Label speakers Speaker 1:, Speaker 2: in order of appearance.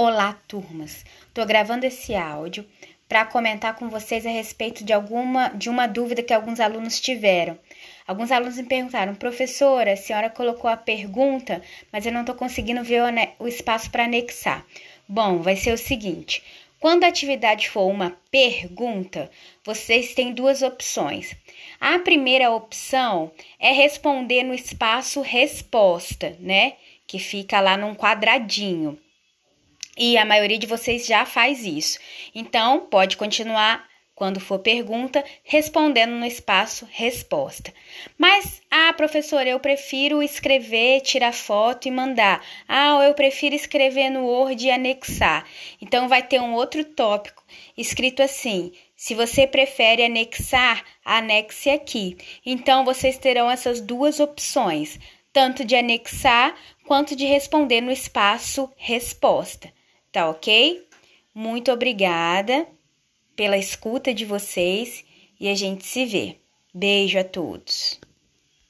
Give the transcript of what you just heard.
Speaker 1: Olá, turmas. Estou gravando esse áudio para comentar com vocês a respeito de alguma de uma dúvida que alguns alunos tiveram. Alguns alunos me perguntaram, professora, a senhora colocou a pergunta, mas eu não estou conseguindo ver o, o espaço para anexar. Bom, vai ser o seguinte: quando a atividade for uma pergunta, vocês têm duas opções. A primeira opção é responder no espaço resposta, né? Que fica lá num quadradinho e a maioria de vocês já faz isso. Então, pode continuar quando for pergunta, respondendo no espaço resposta. Mas, ah, professora, eu prefiro escrever, tirar foto e mandar. Ah, eu prefiro escrever no Word e anexar. Então, vai ter um outro tópico escrito assim: se você prefere anexar, anexe aqui. Então, vocês terão essas duas opções, tanto de anexar quanto de responder no espaço resposta. Tá ok? Muito obrigada pela escuta de vocês e a gente se vê. Beijo a todos.